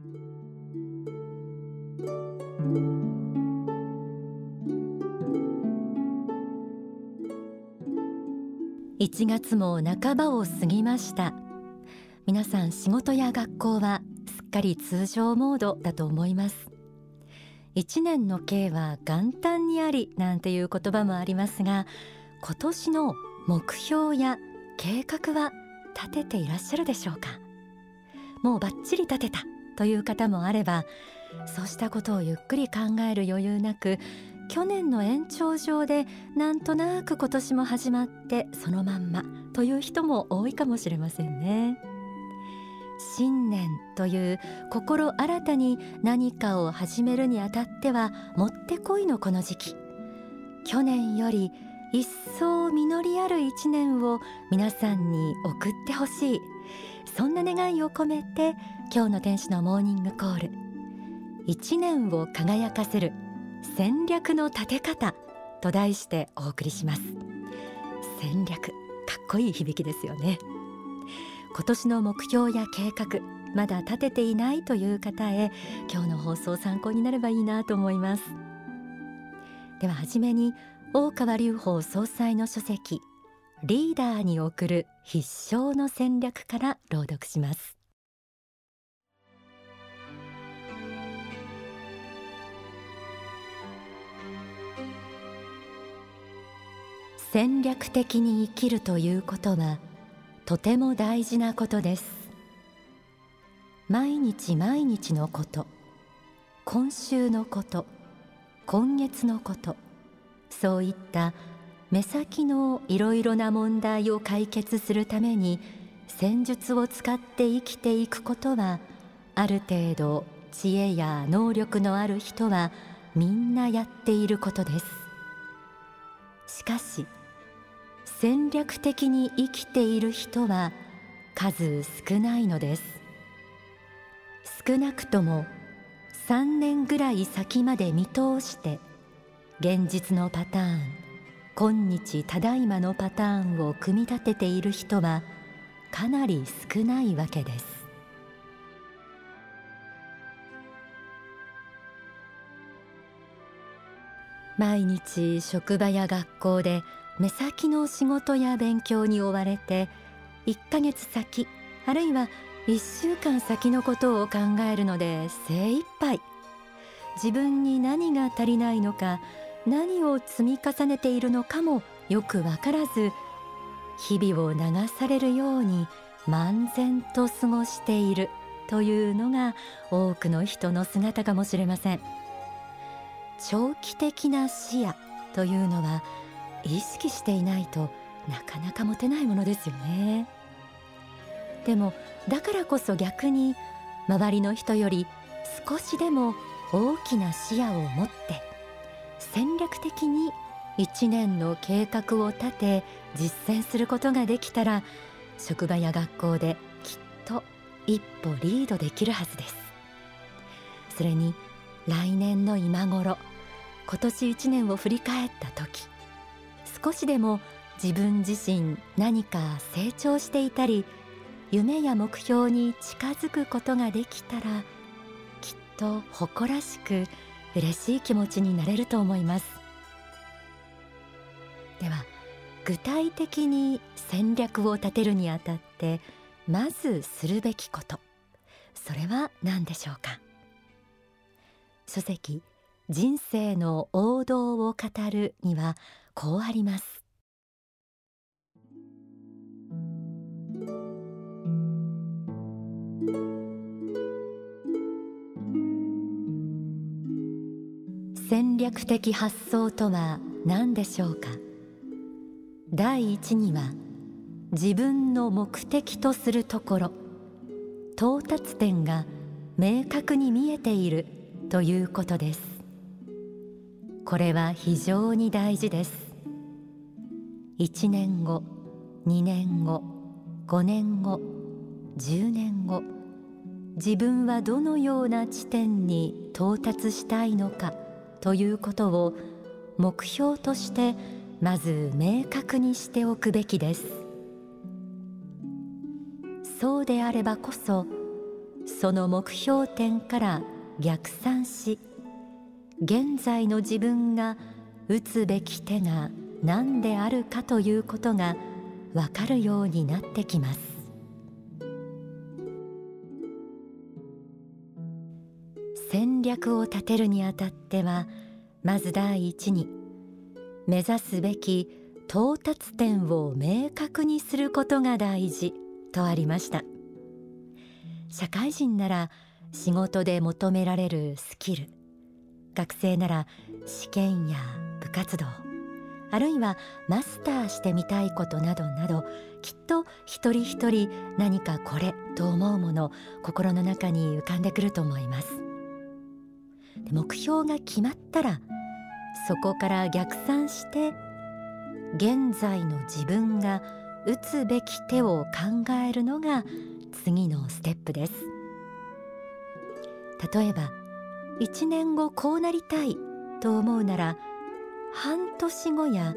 1月も半ばを過ぎました。皆さん仕事や学校はすっかり通常モードだと思います。1年の計は元旦にありなんていう言葉もありますが今年の目標や計画は立てていらっしゃるでしょうか？もうバッチリ立てた。という方もあればそうしたことをゆっくり考える余裕なく去年の延長上でなんとなく今年も始まってそのまんまという人も多いかもしれませんね。新年という心新たに何かを始めるにあたってはもってこいのこの時期。去年より一層実りある一年を皆さんに送ってほしい。そんな願いを込めて今日の天使のモーニングコール。一年を輝かせる戦略の立て方と題してお送りします。戦略かっこいい響きですよね。今年の目標や計画まだ立てていないという方へ今日の放送参考になればいいなと思います。では初めに大川隆法総裁の書籍リーダーに送る必勝の戦略から朗読します。戦略的に生きるということはとても大事なことです。毎日毎日のこと今週のこと今月のことそういった目先のいろいろな問題を解決するために戦術を使って生きていくことはある程度知恵や能力のある人はみんなやっていることです。しかし戦略的に生きている人は数少ないのです。少なくとも3年ぐらい先まで見通して現実のパターン今日ただいまのパターンを組み立てている人はかなり少ないわけです。毎日職場や学校で目先の仕事や勉強に追われて1ヶ月先あるいは1週間先のことを考えるので精一杯。自分に何が足りないのか何を積み重ねているのかもよくわからず日々を流されるように漫然と過ごしているというのが多くの人の姿かもしれません。長期的な視野というのは意識していないとなかなか持てないものですよね。でもだからこそ逆に周りの人より少しでも大きな視野を持って戦略的に一年の計画を立て実践することができたら職場や学校できっと一歩リードできるはずです。それに来年の今頃今年一年を振り返った時少しでも自分自身何か成長していたり夢や目標に近づくことができたらきっと誇らしく嬉しい気持ちになれると思います。では具体的に戦略を立てるにあたってまずするべきことそれは何でしょうか？書籍人生の王道を語るにはこうあります。戦略的発想とは何でしょうか？第一には自分の目的とするところ到達点が明確に見えているということです。これは非常に大事です。1年後2年後5年後10年後自分はどのような地点に到達したいのかということを目標としてまず明確にしておくべきです。そうであればこそその目標点から逆算し現在の自分が打つべき手が何であるかということがわかるようになってきます。戦略を立てるにあたってはまず第一に目指すべき到達点を明確にすることが大事とありました。社会人なら仕事で求められるスキル学生なら試験や部活動。あるいはマスターしてみたいことなどなどきっと一人一人何かこれと思うもの心の中に浮かんでくると思います。目標が決まったらそこから逆算して現在の自分が打つべき手を考えるのが次のステップです。例えば1年後こうなりたいと思うなら半年後や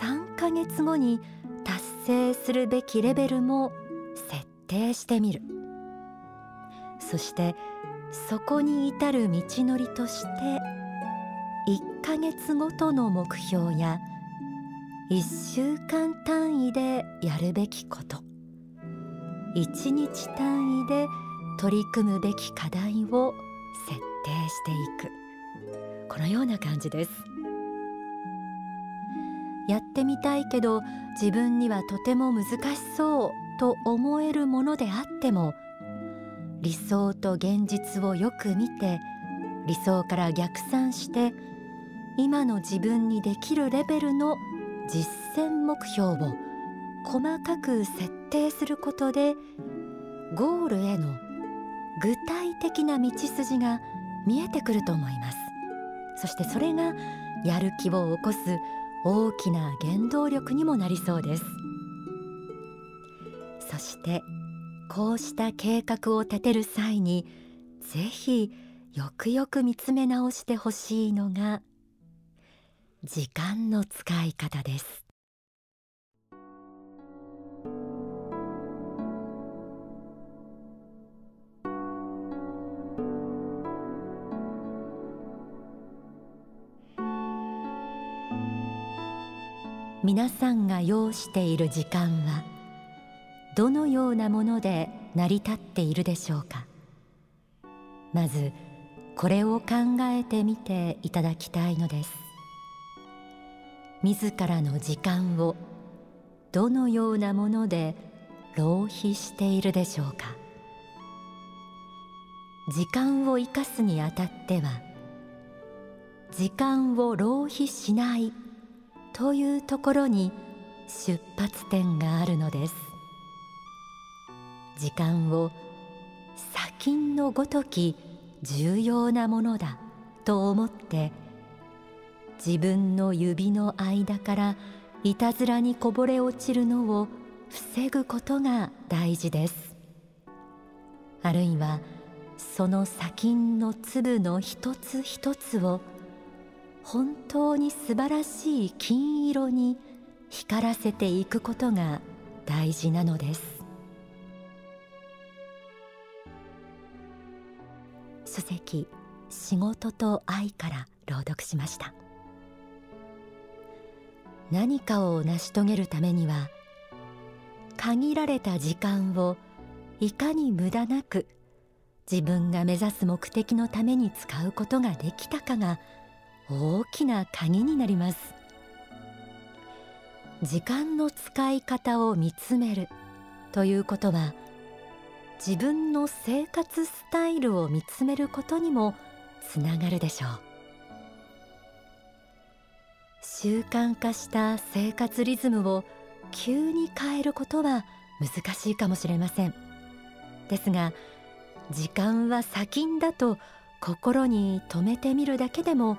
3ヶ月後に達成するべきレベルも設定してみる。そしてそこに至る道のりとして1ヶ月ごとの目標や1週間単位でやるべきこと。1日単位で取り組むべき課題を設定していく。このような感じです。やってみたいけど自分にはとても難しそうと思えるものであっても理想と現実をよく見て理想から逆算して今の自分にできるレベルの実践目標を細かく設定することでゴールへの具体的な道筋が見えてくると思います。そしてそれがやる気を起こす大きな原動力にもなりそうです。そしてこうした計画を立てる際にぜひよくよく見つめ直してほしいのが時間の使い方です。皆さんが要している時間はどのようなもので成り立っているでしょうか？まずこれを考えてみていただきたいのです。自らの時間をどのようなもので浪費しているでしょうか？時間を生かすにあたっては時間を浪費しないというところに出発点があるのです。時間を砂金のごとき重要なものだと思って自分の指の間からいたずらにこぼれ落ちるのを防ぐことが大事です。あるいはその砂金の粒の一つ一つを本当に素晴らしい金色に光らせていくことが大事なのです。書籍仕事と愛から朗読しました。何かを成し遂げるためには限られた時間をいかに無駄なく自分が目指す目的のために使うことができたかが大きな鍵になります。時間の使い方を見つめるということは自分の生活スタイルを見つめることにもつながるでしょう。習慣化した生活リズムを急に変えることは難しいかもしれません。ですが時間は砂金だと心に留めてみるだけでも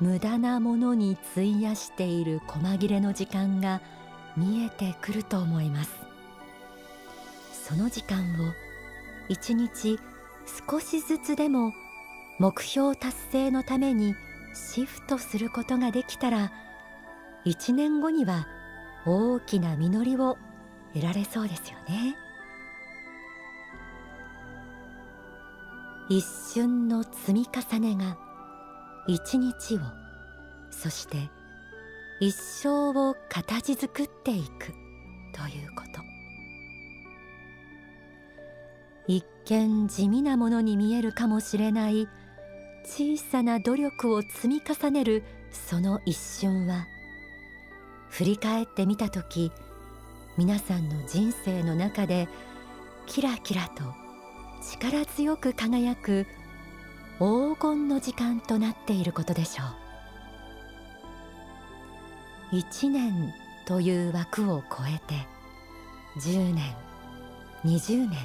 無駄なものに費やしている細切れの時間が見えてくると思います。その時間を一日少しずつでも目標達成のためにシフトすることができたら一年後には大きな実りを得られそうですよね。一瞬の積み重ねが一日をそして一生を形作っていくということ。一見地味なものに見えるかもしれない小さな努力を積み重ねるその一瞬は振り返ってみた時皆さんの人生の中でキラキラと力強く輝く黄金の時間となっていることでしょう。1年という枠を超えて10年20年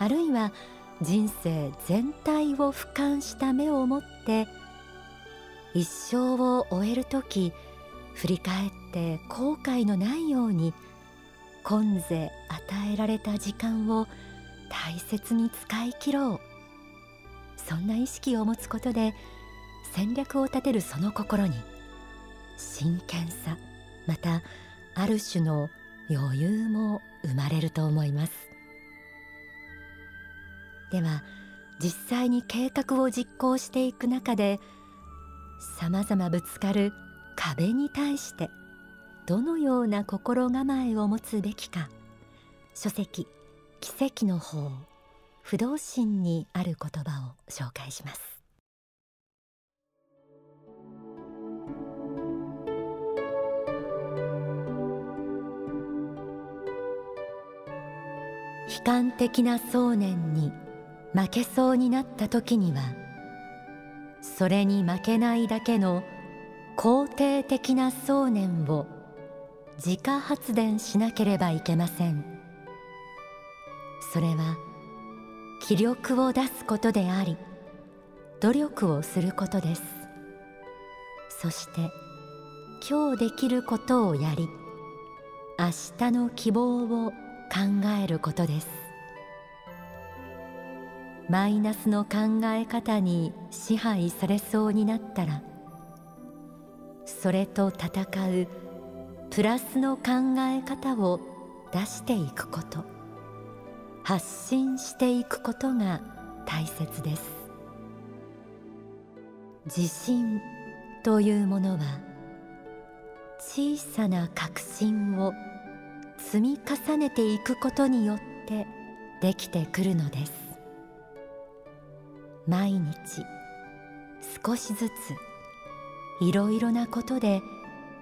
あるいは人生全体を俯瞰した目を持って一生を終える時振り返って後悔のないように今世与えられた時間を大切に使い切ろう。そんな意識を持つことで戦略を立てるその心に真剣さまたある種の余裕も生まれると思います。では実際に計画を実行していく中でさまざまぶつかる壁に対してどのような心構えを持つべきか書籍奇跡の法不動心にある言葉を紹介します。悲観的な想念に負けそうになった時にはそれに負けないだけの肯定的な想念を自家発電しなければいけません。それは気力を出すことであり努力をすることです。そして今日できることをやり明日の希望を考えることです。マイナスの考え方に支配されそうになったらそれと戦うプラスの考え方を出していくこと。発信していくことが大切です。自信というものは小さな確信を積み重ねていくことによってできてくるのです。毎日少しずついろいろなことで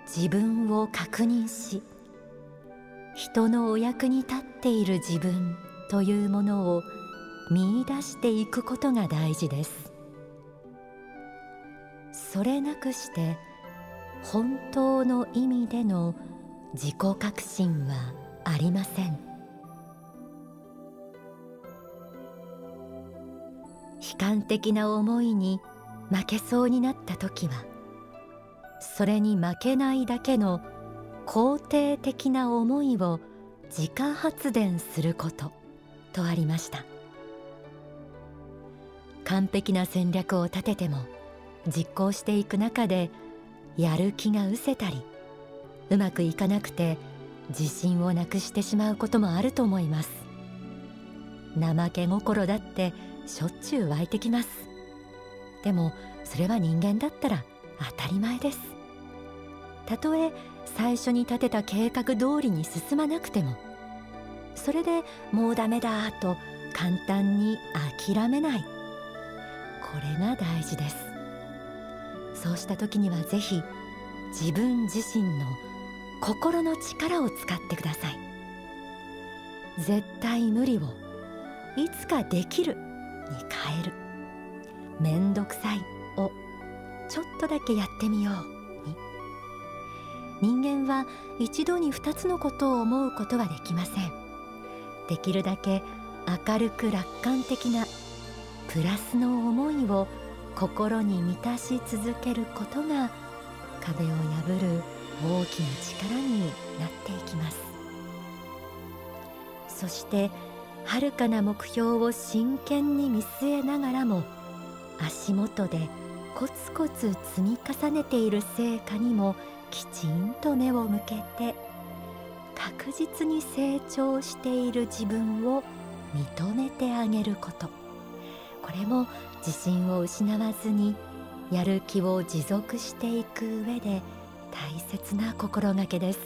自分を確認し人のお役に立っている自分というものを見出していくことが大事です。それなくして本当の意味での自己革新はありません。悲観的な思いに負けそうになった時はそれに負けないだけの肯定的な思いを自家発電すること。とありました。完璧な戦略を立てても実行していく中でやる気が失せたりうまくいかなくて自信をなくしてしまうこともあると思います。怠け心だってしょっちゅう湧いてきます。でもそれは人間だったら当たり前です。たとえ最初に立てた計画通りに進まなくてもそれでもうダメだと簡単に諦めない。これが大事です。そうした時にはぜひ自分自身の心の力を使ってください。絶対無理をいつかできるに変える。めんどくさいをちょっとだけやってみように。人間は一度に二つのことを思うことはできません。できるだけ明るく楽観的なプラスの思いを心に満たし続けることが壁を破る大きな力になっていきます。そして遥かな目標を真剣に見据えながらも足元でコツコツ積み重ねている成果にもきちんと目を向けて確実に成長している自分を認めてあげること。これも自信を失わずにやる気を持続していく上で大切な心がけです。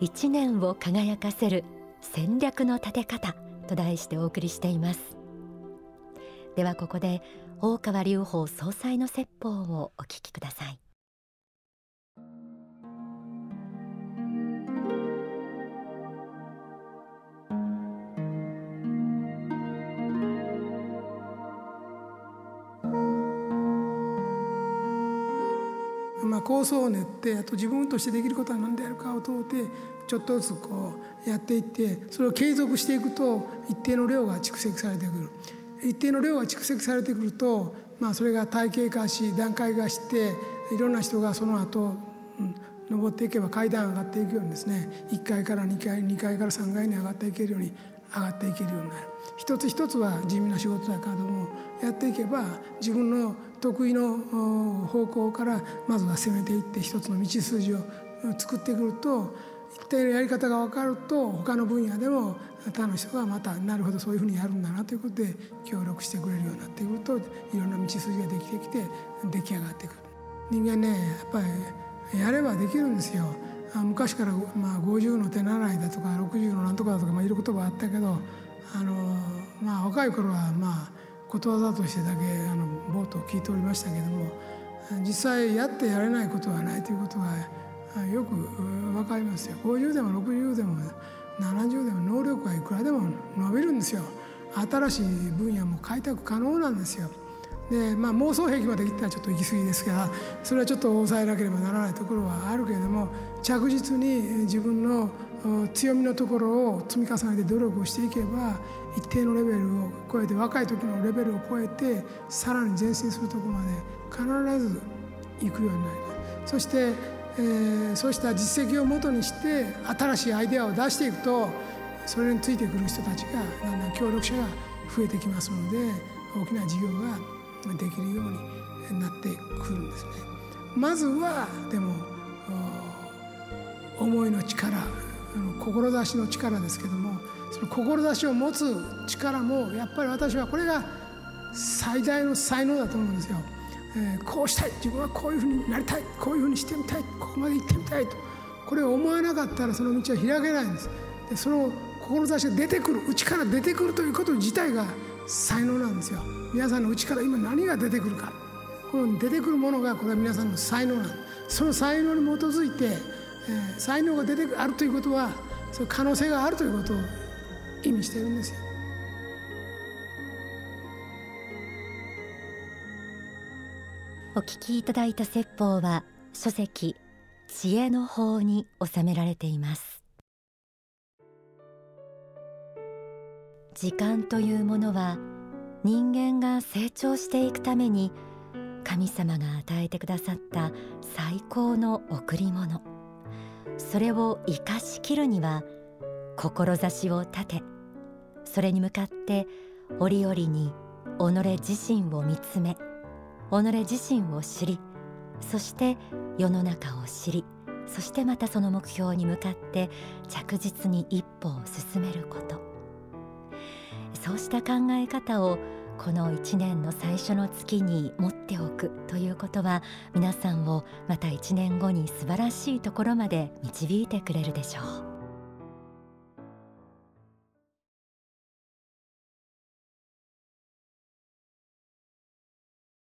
一年を輝かせる戦略の立て方と題してお送りしています。ではここで大川隆法総裁の説法をお聞きください。構想を練ってあと自分としてできることは何であるかを問うてちょっとずつこうやっていってそれを継続していくと一定の量が蓄積されてくる。一定の量が蓄積されてくると、まあ、それが体系化し段階化していろんな人がその後、うん、登っていけば階段上がっていくようにですね1階から2階2階から3階に上がっていけるように上がっていけるようになる。一つ一つは地味な仕事だからどもやっていけば自分の得意の方向からまずは攻めていって一つの道筋を作ってくると一定のやり方が分かると他の分野でも他の人がまたなるほどそういうふうにやるんだなということで協力してくれるようになってくるといろんな道筋ができてきて出来上がってくる。人間ねやっぱりやればできるんですよ。昔から、まあ、50の手習いだとか60のなんとかだとか、まあ、いろ言葉あったけどあの、まあ、若い頃はまあことわざとしてだけあの冒頭聞いておりましたけども実際やってやれないことはないということがよく分かりますよ。50でも60でも70でも能力はいくらでも伸びるんですよ。新しい分野も開拓可能なんですよ。でまあ妄想癖までいったらちょっと行き過ぎですがそれはちょっと抑えなければならないところはあるけれども着実に自分の強みのところを積み重ねて努力をしていけば一定のレベルを超えて若い時のレベルを超えてさらに前進するところまで必ず行くようになりますそして、えー、そうした実績をもとにして新しいアイデアを出していくとそれについてくる人たちがだんだん協力者が増えてきますので大きな事業ができるようになってくるんですね。まずはでも思いの力志の力ですけどもその志を持つ力もやっぱり私はこれが最大の才能だと思うんですよ。えー、こうしたい自分はこういうふうになりたいこういうふうにしてみたいここまで行ってみたいとこれを思わなかったらその道は開けないんです。でその志が出てくる内から出てくるということ自体が才能なんですよ。皆さんの内から今何が出てくるか。この出てくるものがこれは皆さんの才能なんです。その才能に基づいて、えー、才能が出てあるということはその可能性があるということを意味してるんですよ。お聞きいただいた説法は書籍知恵の法に収められています。時間というものは人間が成長していくために神様が与えてくださった最高の贈り物それを生かしきるには志を立てそれに向かって折々に己自身を見つめ己自身を知りそして世の中を知りそしてまたその目標に向かって着実に一歩を進めること。そうした考え方をこの1年の最初の月に持っておくということは皆さんをまた1年後に素晴らしいところまで導いてくれるでしょう。